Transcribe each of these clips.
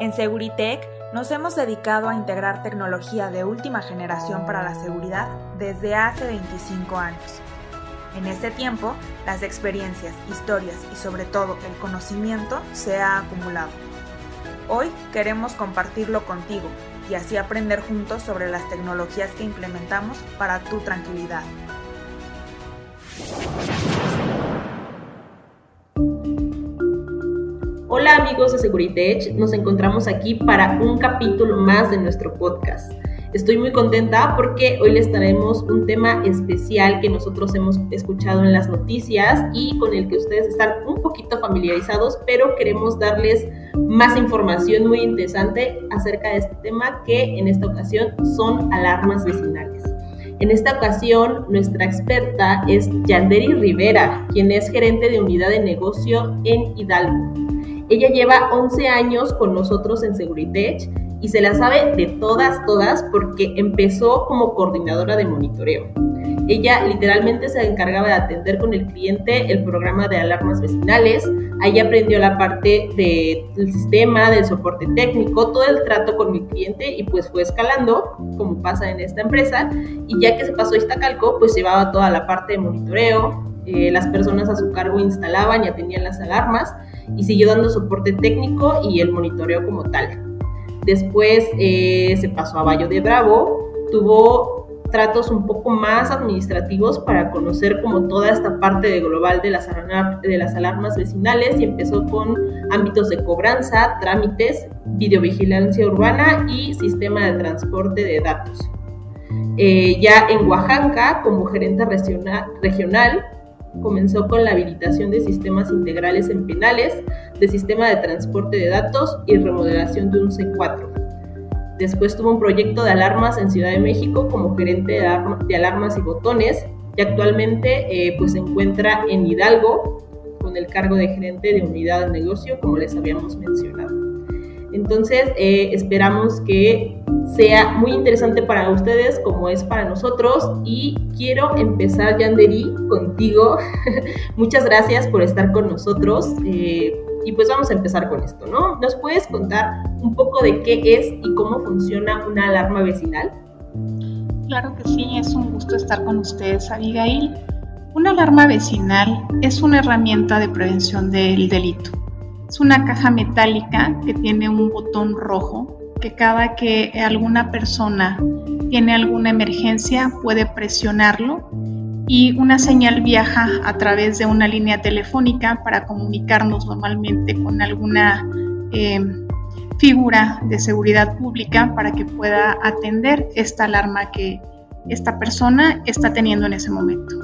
En Seguritech nos hemos dedicado a integrar tecnología de última generación para la seguridad desde hace 25 años. En este tiempo, las experiencias, historias y sobre todo el conocimiento se ha acumulado. Hoy queremos compartirlo contigo y así aprender juntos sobre las tecnologías que implementamos para tu tranquilidad. Hola amigos de Seguritech, nos encontramos aquí para un capítulo más de nuestro podcast. Estoy muy contenta porque hoy les traemos un tema especial que nosotros hemos escuchado en las noticias y con el que ustedes están un poquito familiarizados, pero queremos darles más información muy interesante acerca de este tema que en esta ocasión son alarmas vecinales. En esta ocasión, nuestra experta es Yanderi Rivera, quien es gerente de unidad de negocio en Hidalgo. Ella lleva 11 años con nosotros en Seguritech y se la sabe de todas, todas, porque empezó como coordinadora de monitoreo. Ella literalmente se encargaba de atender con el cliente el programa de alarmas vecinales. Ahí aprendió la parte del sistema, del soporte técnico, todo el trato con mi cliente y pues fue escalando, como pasa en esta empresa. Y ya que se pasó a Iztacalco, pues llevaba toda la parte de monitoreo. Eh, las personas a su cargo instalaban y atendían las alarmas y siguió dando soporte técnico y el monitoreo como tal. Después eh, se pasó a Valle de Bravo, tuvo tratos un poco más administrativos para conocer como toda esta parte de global de las, de las alarmas vecinales y empezó con ámbitos de cobranza, trámites, videovigilancia urbana y sistema de transporte de datos. Eh, ya en Oaxaca, como gerente regional, comenzó con la habilitación de sistemas integrales en penales, de sistema de transporte de datos y remodelación de un C4. Después tuvo un proyecto de alarmas en Ciudad de México como gerente de, alarmas y botones y actualmente eh, pues se encuentra en Hidalgo con el cargo de gerente de unidad de negocio como les habíamos mencionado. Entonces eh, esperamos que sea muy interesante para ustedes como es para nosotros y quiero empezar Yanderi contigo. Muchas gracias por estar con nosotros eh, y pues vamos a empezar con esto, ¿no? ¿Nos puedes contar un poco de qué es y cómo funciona una alarma vecinal? Claro que sí, es un gusto estar con ustedes, Abigail. Una alarma vecinal es una herramienta de prevención del delito. Es una caja metálica que tiene un botón rojo que cada que alguna persona tiene alguna emergencia puede presionarlo y una señal viaja a través de una línea telefónica para comunicarnos normalmente con alguna em, figura de seguridad pública para que pueda atender esta alarma que esta persona está teniendo en ese momento.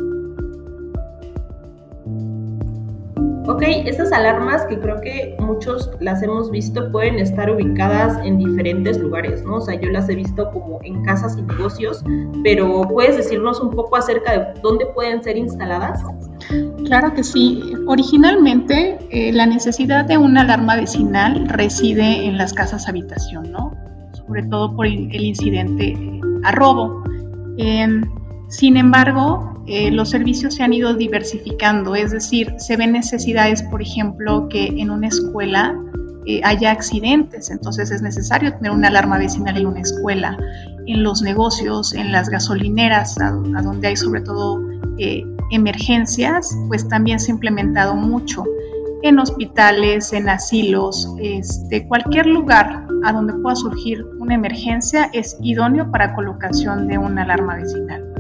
Ok, estas alarmas que creo que muchos las hemos visto pueden estar ubicadas en diferentes lugares, ¿no? O sea, yo las he visto como en casas y negocios, pero ¿puedes decirnos un poco acerca de dónde pueden ser instaladas? Claro que sí. Originalmente eh, la necesidad de una alarma vecinal reside en las casas habitación, ¿no? Sobre todo por el incidente a robo. Em, sin embargo, eh, los servicios se han ido diversificando, es decir, se ven necesidades, por ejemplo, que en una escuela eh, haya accidentes, entonces es necesario tener una alarma vecinal en una escuela, en los negocios, en las gasolineras, a, donde hay sobre todo eh, emergencias, pues también se ha implementado mucho en hospitales, en asilos, este, cualquier lugar a donde pueda surgir una emergencia es idóneo para colocación de una alarma vecinal.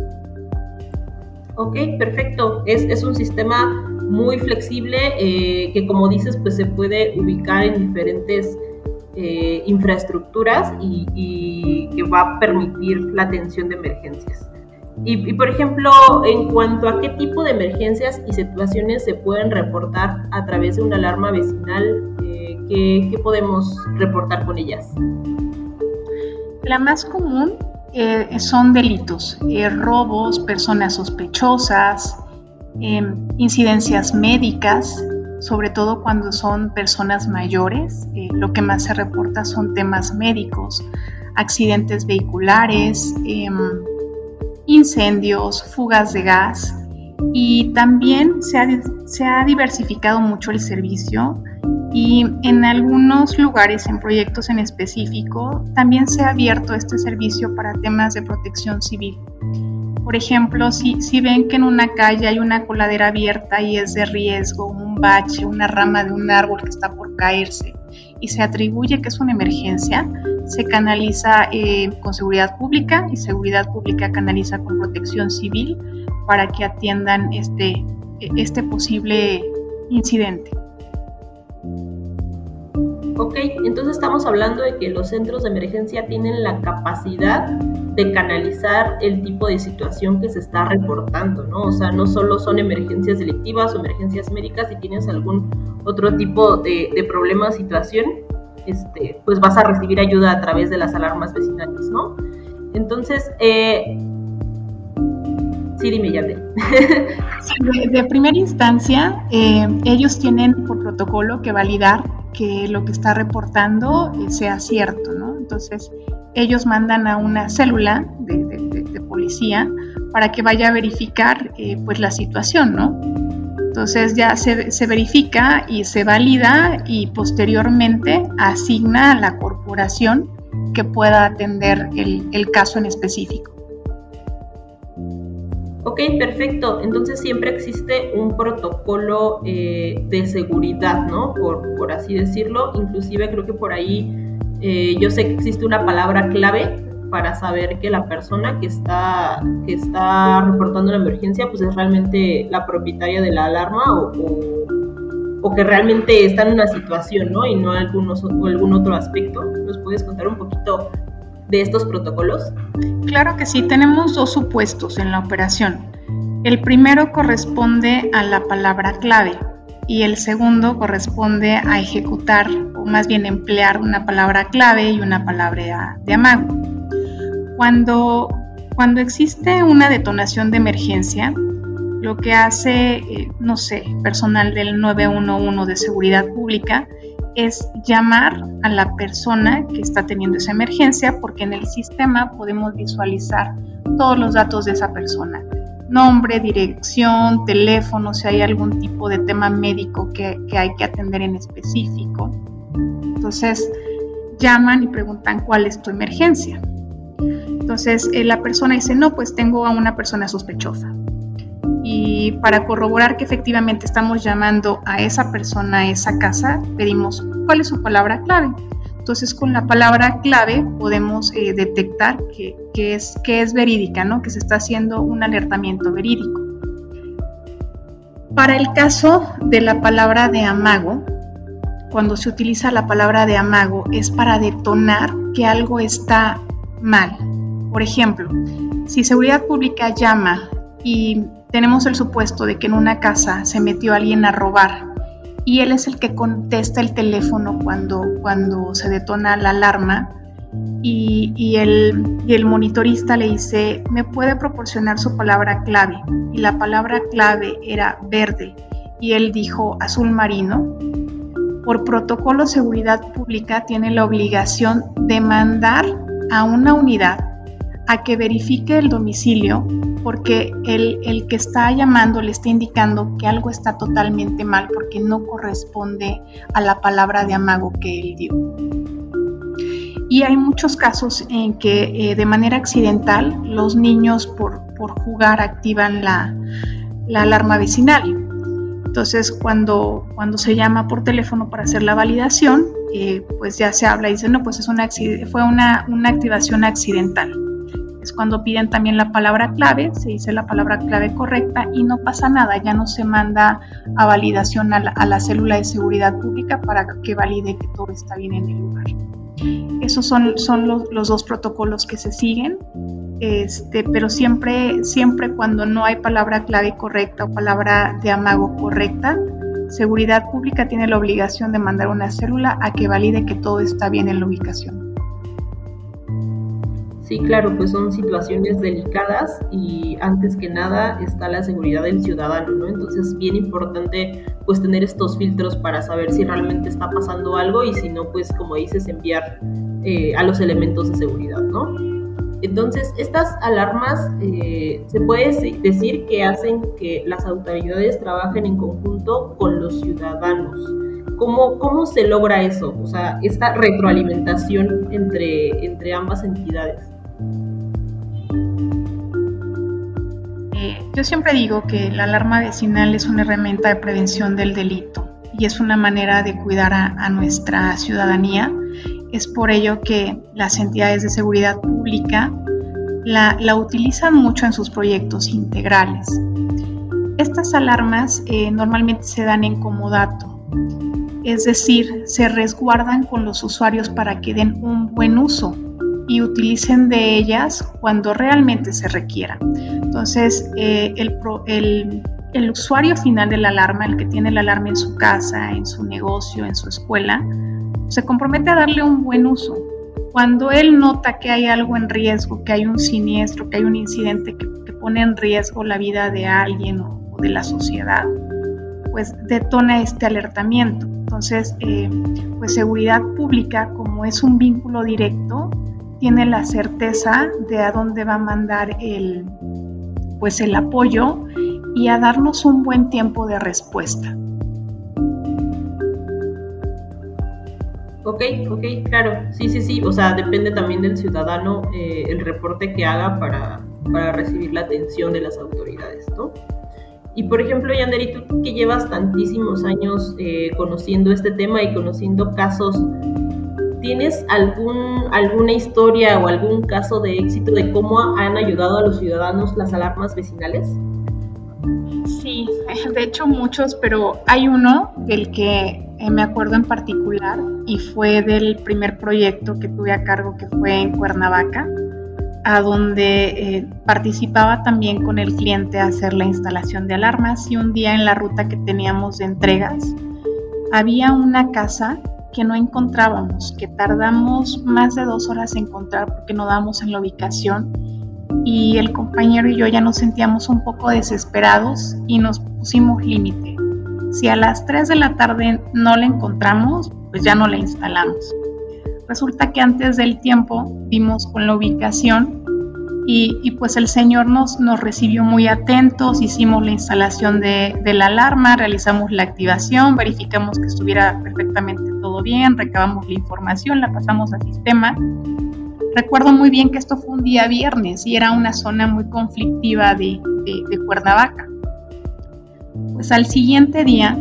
Ok, perfecto. Es, es un sistema muy flexible eh, que como dices pues se puede ubicar en diferentes eh, infraestructuras y, que va a permitir la atención de emergencias. Y, por ejemplo, en cuanto a qué tipo de emergencias y situaciones se pueden reportar a través de una alarma vecinal, eh, ¿qué, ¿qué podemos reportar con ellas? La más común eh, son delitos, eh, robos, personas sospechosas, em, incidencias médicas, sobre todo cuando son personas mayores, eh, lo que más se reporta son temas médicos, accidentes vehiculares, em, incendios, fugas de gas y también se ha, se ha diversificado mucho el servicio Y en algunos lugares, en proyectos en específico, también se ha abierto este servicio para temas de protección civil. Por ejemplo, si, ven que en una calle hay una coladera abierta y es de riesgo, un bache, una rama de un árbol que está por caerse y se atribuye que es una emergencia, se canaliza eh, con seguridad pública y seguridad pública canaliza con protección civil para que atiendan este, este posible incidente. Ok, entonces estamos hablando de que los centros de emergencia tienen la capacidad de canalizar el tipo de situación que se está reportando, ¿no? O sea, no solo son emergencias delictivas o emergencias médicas, si tienes algún otro tipo de, problema o situación, este, pues vas a recibir ayuda a través de las alarmas vecinales, ¿no? Entonces, eh, sí, dime, ya de, de, primera instancia, eh, ellos tienen por protocolo que validar que lo que está reportando eh, sea cierto. Entonces, ellos mandan a una célula de, policía para que vaya a verificar eh, pues la situación, ¿no? Entonces ya se, verifica y se valida y posteriormente asigna a la corporación que pueda atender el caso en específico. Ok, perfecto. Entonces siempre existe un protocolo eh, de seguridad, ¿no? Por, por, así decirlo. Inclusive creo que por ahí eh, yo sé que existe una palabra clave para saber que la persona que está, que está reportando la emergencia pues es realmente la propietaria de la alarma o, o, que realmente está en una situación, ¿no? Y no algunos, o algún otro aspecto. ¿Nos puedes contar un poquito estos protocolos? Claro que sí, tenemos dos supuestos en la operación. El primero corresponde a la palabra clave y el segundo corresponde a ejecutar o más bien emplear una palabra clave y una palabra de amago. Cuando, cuando existe una detonación de emergencia, lo que hace, eh, no sé, personal del 911 de seguridad pública es llamar a la persona que está teniendo esa emergencia porque en el sistema podemos visualizar todos los datos de esa persona. Nombre, dirección, teléfono, si hay algún tipo de tema médico que, hay que atender en específico. Entonces, llaman y preguntan cuál es tu emergencia. Entonces, eh, la persona dice, no, pues tengo a una persona sospechosa y para corroborar que efectivamente estamos llamando a esa persona, a esa casa, pedimos cuál es su palabra clave. Entonces con la palabra clave podemos eh, detectar que, es, que es verídica, ¿no? que se está haciendo un alertamiento verídico. Para el caso de la palabra de amago, cuando se utiliza la palabra de amago es para detonar que algo está mal. Por ejemplo, si seguridad pública llama y tenemos el supuesto de que en una casa se metió alguien a robar y él es el que contesta el teléfono cuando, cuando se detona la alarma y, y, el, y el monitorista le dice, ¿me puede proporcionar su palabra clave? Y la palabra clave era verde y él dijo azul marino. Por protocolo seguridad pública tiene la obligación de mandar a una unidad a que verifique el domicilio porque el, el, que está llamando le está indicando que algo está totalmente mal porque no corresponde a la palabra de amago que él dio. Y hay muchos casos en que eh, de manera accidental los niños por, por jugar activan la, la, alarma vecinal. Entonces cuando, cuando se llama por teléfono para hacer la validación, eh, pues ya se habla y dice, no, pues es una, fue una, una activación accidental es cuando piden también la palabra clave, se dice la palabra clave correcta y no pasa nada, ya no se manda a validación a la, célula de seguridad pública para que valide que todo está bien en el lugar. Esos son, son los, dos protocolos que se siguen, este, pero siempre, siempre cuando no hay palabra clave correcta o palabra de amago correcta, Seguridad Pública tiene la obligación de mandar una célula a que valide que todo está bien en la ubicación. Sí, claro, pues son situaciones delicadas y antes que nada está la seguridad del ciudadano, ¿no? Entonces, bien importante pues tener estos filtros para saber si realmente está pasando algo y si no, pues como dices, enviar eh, a los elementos de seguridad, ¿no? Entonces, estas alarmas eh, se puede decir que hacen que las autoridades trabajen en conjunto con los ciudadanos ¿Cómo, ¿Cómo se logra eso? O sea, esta retroalimentación entre, entre ambas entidades. Yo siempre digo que la alarma vecinal es una herramienta de prevención del delito y es una manera de cuidar a, nuestra ciudadanía. Es por ello que las entidades de seguridad pública la, utilizan mucho en sus proyectos integrales. Estas alarmas eh, normalmente se dan en comodato, es decir, se resguardan con los usuarios para que den un buen uso y utilicen de ellas cuando realmente se requiera. Entonces, eh, el, el, usuario final de la alarma, el que tiene la alarma en su casa, en su negocio, en su escuela, se compromete a darle un buen uso. Cuando él nota que hay algo en riesgo, que hay un siniestro, que hay un incidente que, pone en riesgo la vida de alguien o de la sociedad, pues detona este alertamiento. Entonces, eh, pues seguridad pública, como es un vínculo directo, tiene la certeza de a dónde va a mandar el, pues el apoyo y a darnos un buen tiempo de respuesta. Ok, ok, claro, sí, sí, sí, o sea, depende también del ciudadano eh, el reporte que haga para, para recibir la atención de las autoridades, ¿no? Y por ejemplo, Yanderi, tú que llevas tantísimos años eh, conociendo este tema y conociendo casos, ¿tienes algún, alguna historia o algún caso de éxito de cómo han ayudado a los ciudadanos las alarmas vecinales? Sí, de hecho muchos, pero hay uno del que eh, me acuerdo en particular y fue del primer proyecto que tuve a cargo que fue en Cuernavaca a donde eh, participaba también con el cliente a hacer la instalación de alarmas y un día en la ruta que teníamos de entregas había una casa que no encontrábamos, que tardamos más de dos horas en encontrar porque no damos en la ubicación y el compañero y yo ya nos sentíamos un poco desesperados y nos pusimos límite. Si a las 3 de la tarde no la encontramos, pues ya no la instalamos. Resulta que antes del tiempo vimos con la ubicación y, pues el Señor nos, recibió muy atentos, hicimos la instalación de, la alarma, realizamos la activación, verificamos que estuviera perfectamente todo bien, recabamos la información, la pasamos al sistema. Recuerdo muy bien que esto fue un día viernes y era una zona muy conflictiva de, de, de Cuernavaca. Pues al siguiente día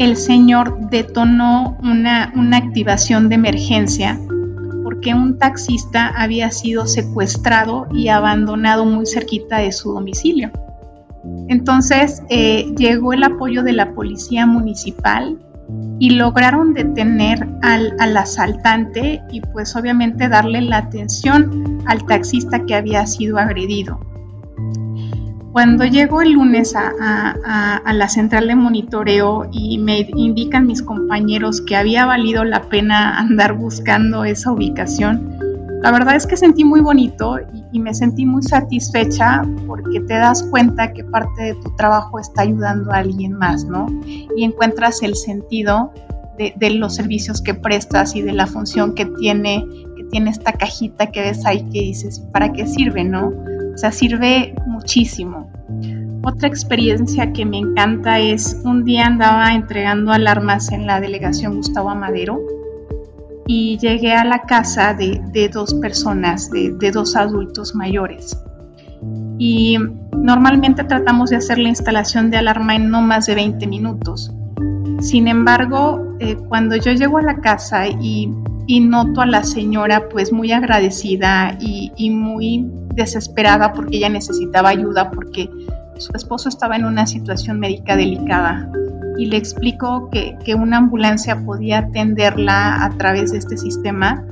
el señor detonó una, activación de emergencia porque un taxista había sido secuestrado y abandonado muy cerquita de su domicilio. Entonces eh, llegó el apoyo de la policía municipal y lograron detener al, al, asaltante y pues obviamente darle la atención al taxista que había sido agredido. Cuando llego el lunes a, la central de monitoreo y me indican mis compañeros que había valido la pena andar buscando esa ubicación, la verdad es que sentí muy bonito y, me sentí muy satisfecha porque te das cuenta que parte de tu trabajo está ayudando a alguien más, ¿no? Y encuentras el sentido de, de, los servicios que prestas y de la función que tiene, que tiene esta cajita que ves ahí que dices, ¿para qué sirve, no? Sea, sirve muchísimo. Otra experiencia que me encanta es un día andaba entregando alarmas en la delegación Gustavo Amadero y llegué a la casa de, dos personas, de, dos adultos mayores. Y normalmente tratamos de hacer la instalación de alarma en no más de 20 minutos. Sin embargo, eh, cuando yo llego a la casa y, noto a la señora pues muy agradecida y, y muy desesperada porque ella necesitaba ayuda porque su esposo estaba en una situación médica delicada y le explicó que, una ambulancia podía atenderla a través de este sistema.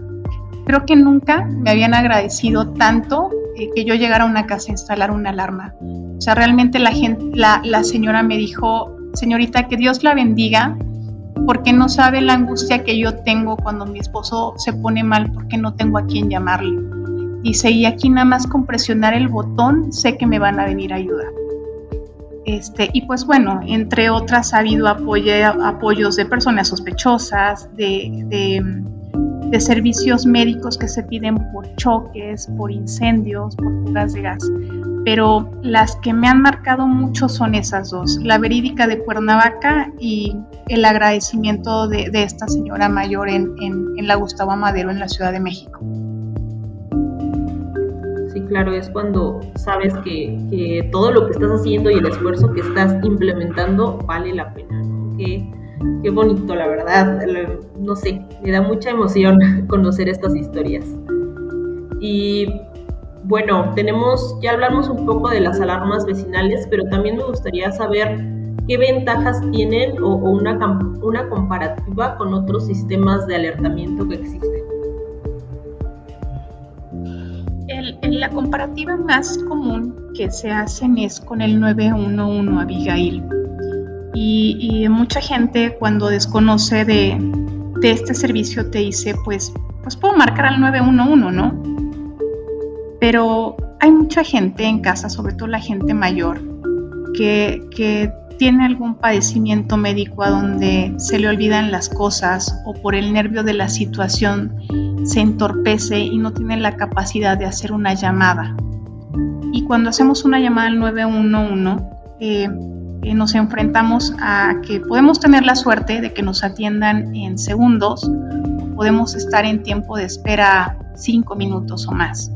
Creo que nunca me habían agradecido tanto eh, que yo llegara a una casa a instalar una alarma. O sea, realmente la, la, la señora me dijo, señorita, que Dios la bendiga, porque no sabe la angustia que yo tengo cuando mi esposo se pone mal porque no tengo a quién llamarle. Dice, y aquí nada más con presionar el botón sé que me van a venir a ayudar. Este, y pues bueno, entre otras ha habido apoyos de personas sospechosas, de, servicios médicos que se piden por choques, por incendios, por fugas de gas. pero las que me han marcado mucho son esas dos, la verídica de Cuernavaca y el agradecimiento de, esta señora mayor en, la Gustavo Madero en la Ciudad de México. Claro, es cuando sabes que, todo lo que estás haciendo y el esfuerzo que estás implementando vale la pena. Qué, bonito, la verdad. No sé, me da mucha emoción conocer estas historias. Y bueno, tenemos, ya hablamos un poco de las alarmas vecinales, pero también me gustaría saber qué ventajas tienen o, una, una comparativa con otros sistemas de alertamiento que existen. La comparativa más común que se hacen es con el 911 Abigail. Y, y mucha gente cuando desconoce de, de, este servicio te dice, pues, pues puedo marcar al 911, ¿no? Pero hay mucha gente en casa, sobre todo la gente mayor, que, tiene algún padecimiento médico a donde se le olvidan las cosas o por el nervio de la situación se entorpece y no tiene la capacidad de hacer una llamada. Y cuando hacemos una llamada al 911, eh, eh, nos enfrentamos a que podemos tener la suerte de que nos atiendan en segundos, podemos estar en tiempo de espera cinco minutos o más.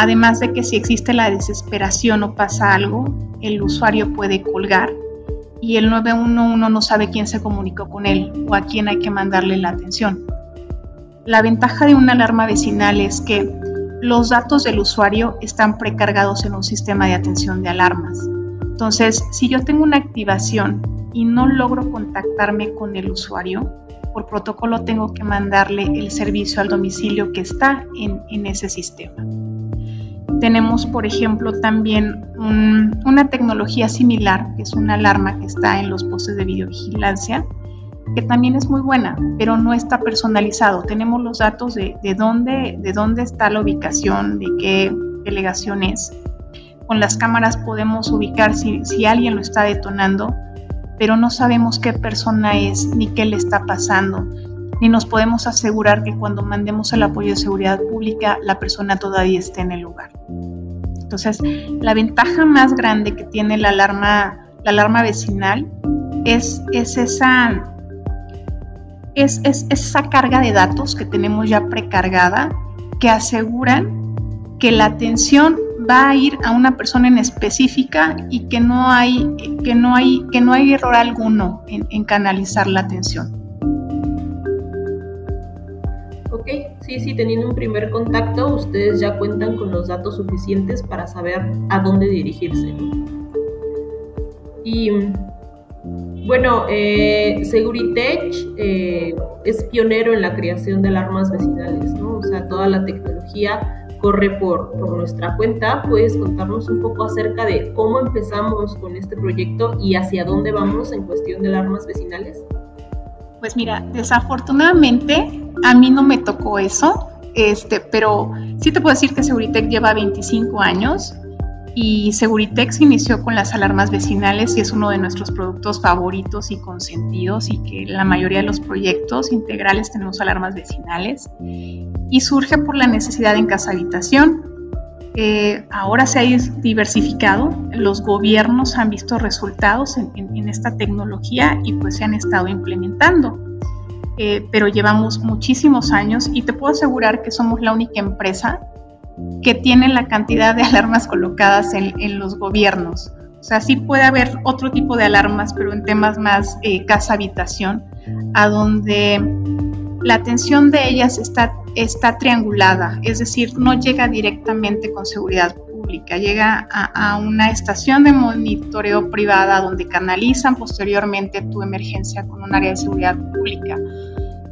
Además de que si existe la desesperación o pasa algo, el usuario puede colgar y el 911 no sabe quién se comunicó con él o a quién hay que mandarle la atención. La ventaja de una alarma vecinal es que los datos del usuario están precargados en un sistema de atención de alarmas. Entonces, si yo tengo una activación y no logro contactarme con el usuario, por protocolo tengo que mandarle el servicio al domicilio que está en, en ese sistema. Tenemos, por ejemplo, también una tecnología similar, que es una alarma que está en los postes de videovigilancia, que también es muy buena, pero no está personalizado. Tenemos los datos de, dónde, de dónde está la ubicación, de qué delegación es. Con las cámaras podemos ubicar si, si alguien lo está detonando, pero no sabemos qué persona es ni qué le está pasando ni nos podemos asegurar que cuando mandemos el apoyo de seguridad pública la persona todavía esté en el lugar. Entonces, la ventaja más grande que tiene la alarma, la alarma vecinal es, es esa, es, es, esa carga de datos que tenemos ya precargada que aseguran que la atención va a ir a una persona en específica y que no hay, que no hay, que no hay error alguno en, en canalizar la atención. Sí, sí, teniendo un primer contacto, ustedes ya cuentan con los datos suficientes para saber a dónde dirigirse. Y bueno, eh, Seguritech eh, es pionero en la creación de alarmas vecinales, ¿no? O sea, toda la tecnología corre por, por, nuestra cuenta. ¿Puedes contarnos un poco acerca de cómo empezamos con este proyecto y hacia dónde vamos en cuestión de alarmas vecinales? Pues mira, desafortunadamente a mí no me tocó eso, este, pero sí te puedo decir que Seguritech lleva 25 años y Seguritech se inició con las alarmas vecinales y es uno de nuestros productos favoritos y consentidos y que la mayoría de los proyectos integrales tenemos alarmas vecinales y surge por la necesidad en casa habitación. Eh, ahora se ha diversificado, los gobiernos han visto resultados en, esta tecnología y pues se han estado implementando. Eh, pero llevamos muchísimos años y te puedo asegurar que somos la única empresa que tiene la cantidad de alarmas colocadas en, los gobiernos. O sea, sí puede haber otro tipo de alarmas, pero en temas más eh, casa-habitación, a donde la atención de ellas está, está triangulada, es decir, no llega directamente con seguridad pública, llega a, una estación de monitoreo privada donde canalizan posteriormente tu emergencia con un área de seguridad pública.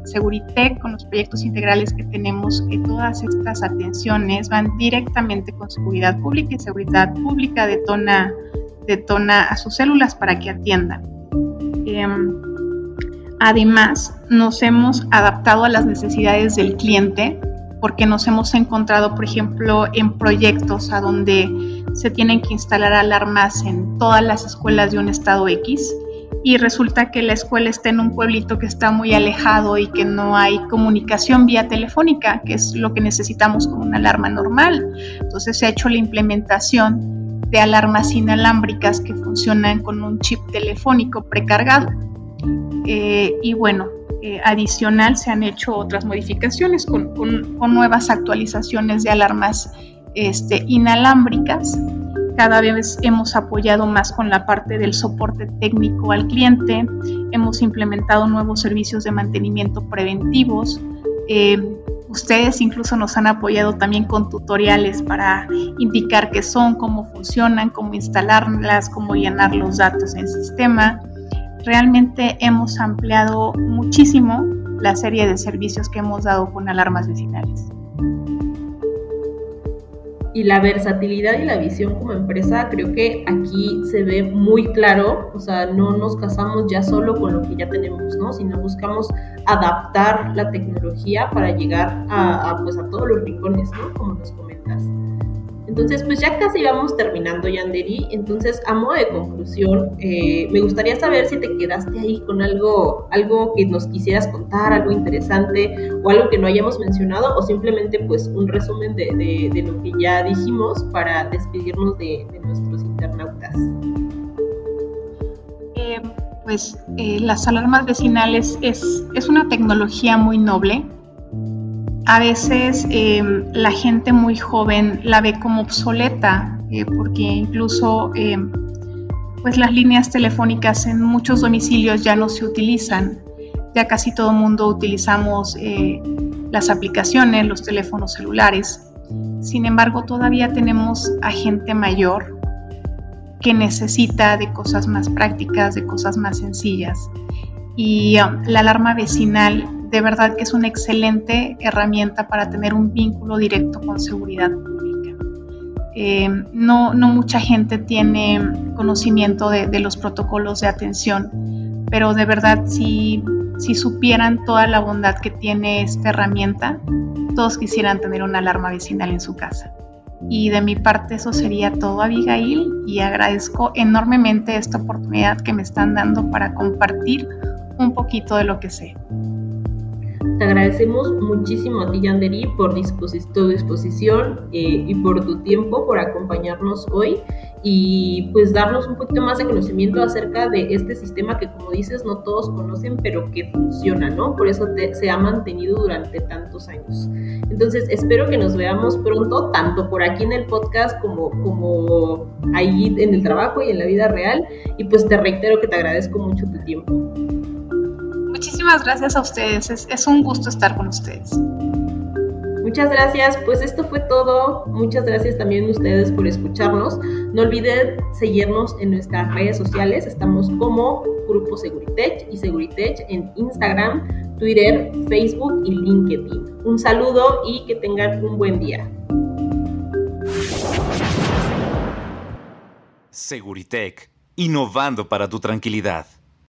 Seguritech, con los proyectos integrales que tenemos, que todas estas atenciones van directamente con seguridad pública y seguridad pública detona, detona a sus células para que atiendan. Em, Además, nos hemos adaptado a las necesidades del cliente porque nos hemos encontrado, por ejemplo, en proyectos a donde se tienen que instalar alarmas en todas las escuelas de un estado X y resulta que la escuela está en un pueblito que está muy alejado y que no hay comunicación vía telefónica, que es lo que necesitamos con una alarma normal. Entonces se ha hecho la implementación de alarmas inalámbricas que funcionan con un chip telefónico precargado. Eh, y bueno, eh, adicional se han hecho otras modificaciones con, nuevas actualizaciones de alarmas este, inalámbricas. Cada vez hemos apoyado más con la parte del soporte técnico al cliente, hemos implementado nuevos servicios de mantenimiento preventivos. Eh, ustedes incluso nos han apoyado también con tutoriales para indicar qué son, cómo funcionan, cómo instalarlas, cómo llenar los datos en sistema realmente hemos ampliado muchísimo la serie de servicios que hemos dado con alarmas vecinales. Y la versatilidad y la visión como empresa creo que aquí se ve muy claro, o sea, no nos casamos ya solo con lo que ya tenemos, ¿no? Sino buscamos adaptar la tecnología para llegar a, pues, a todos los rincones, ¿no? Como nos. Entonces, pues ya casi vamos terminando, Yanderi. Entonces, a modo de conclusión, eh, me gustaría saber si te quedaste ahí con algo, algo que nos quisieras contar, algo interesante o algo que no hayamos mencionado o simplemente pues un resumen de, lo que ya dijimos para despedirnos de, nuestros internautas. Eh, pues eh, las alarmas vecinales es, es una tecnología muy noble a veces eh, la gente muy joven la ve como obsoleta, eh, porque incluso eh, pues las líneas telefónicas en muchos domicilios ya no se utilizan. Ya casi todo el mundo utilizamos las aplicaciones, los teléfonos celulares. Sin embargo, todavía tenemos a gente mayor que necesita de cosas más prácticas, de cosas más sencillas. Y um, la alarma vecinal de verdad que es una excelente herramienta para tener un vínculo directo con seguridad pública. Eh, no, no, mucha gente tiene conocimiento de, los protocolos de atención, pero de verdad si, si supieran toda la bondad que tiene esta herramienta, todos quisieran tener una alarma vecinal en su casa. Y de mi parte eso sería todo, Abigail, y agradezco enormemente esta oportunidad que me están dando para compartir un poquito de lo que sé. Te agradecemos muchísimo a ti, Yanderi, por tu disposición eh, y por tu tiempo, por acompañarnos hoy y pues darnos un poquito más de conocimiento acerca de este sistema que, como dices, no todos conocen, pero que funciona, ¿no? Por eso se ha mantenido durante tantos años. Entonces, espero que nos veamos pronto, tanto por aquí en el podcast como, como ahí en el trabajo y en la vida real. Y pues te reitero que te agradezco mucho tu tiempo. Muchísimas gracias a ustedes, es, un gusto estar con ustedes. Muchas gracias, pues esto fue todo. Muchas gracias también a ustedes por escucharnos. No olviden seguirnos en nuestras redes sociales. Estamos como Grupo Seguritech y Seguritech en Instagram, Twitter, Facebook y LinkedIn. Un saludo y que tengan un buen día. Seguritech, innovando para tu tranquilidad.